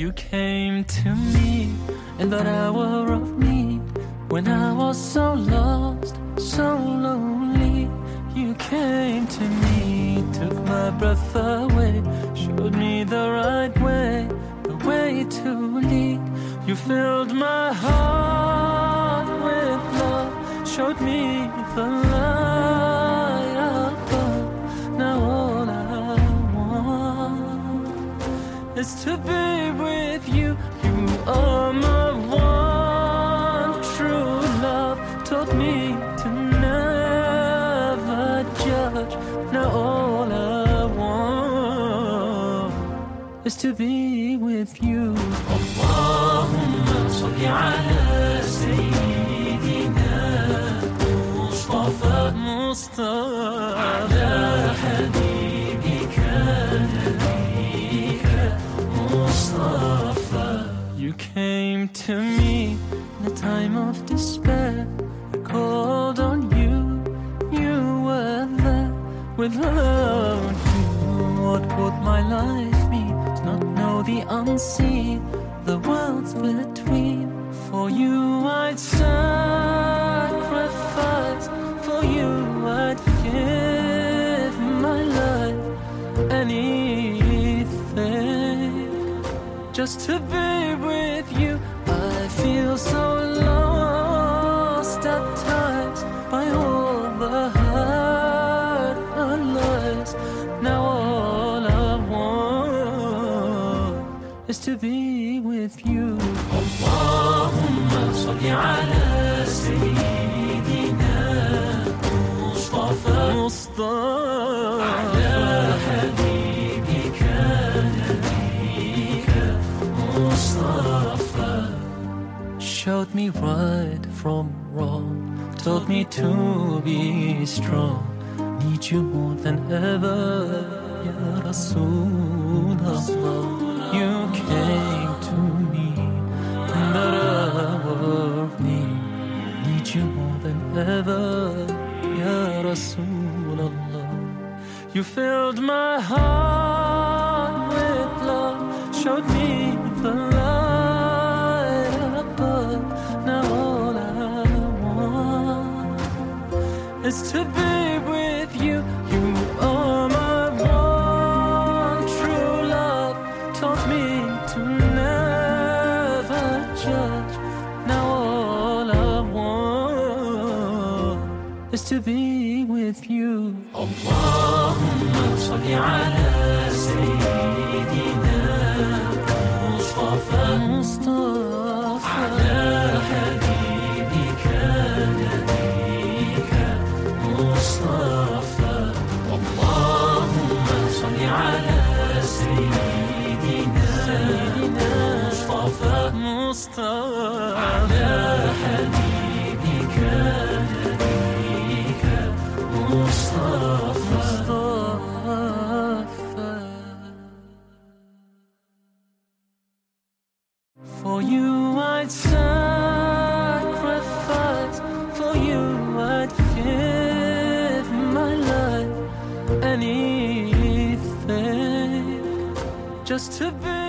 You came to me in that hour of need when I was so lost, so lonely. You came to me, took my breath away, showed me the right way, the way to lead. You filled my heart with love, showed me the light above. Now all I want is to be Now all I want is to be with you. اللهم صل على سيدنا مصطفى مصطفى على حبيبك نبيك مصطفى You came to me in a time of despair Without you What would my life be? To not know the unseen The worlds between. For you I'd sacrifice. For you I'd give my life Anything. Just to be with you. I feel so is to be with you. اللهم صل على سيدنا مصطفى مصطفى على حبيبك نبيك مصطفى Showed me right from wrong Taught me to be strong Need you more than ever Ya Rasulullah you came to me In that hour of need Need you more than ever. Ya You filled my heart with love, showed me the light above. Now all I want is to be is to be with you. اللهم صل على سيدنا مصطفى. مصطفى على حبيبك نبيك مصطفى. اللهم صل على سيدنا مصطفى مصطفى. على حبيبك For you I'd sacrifice, for you I'd give my life, anything, just to be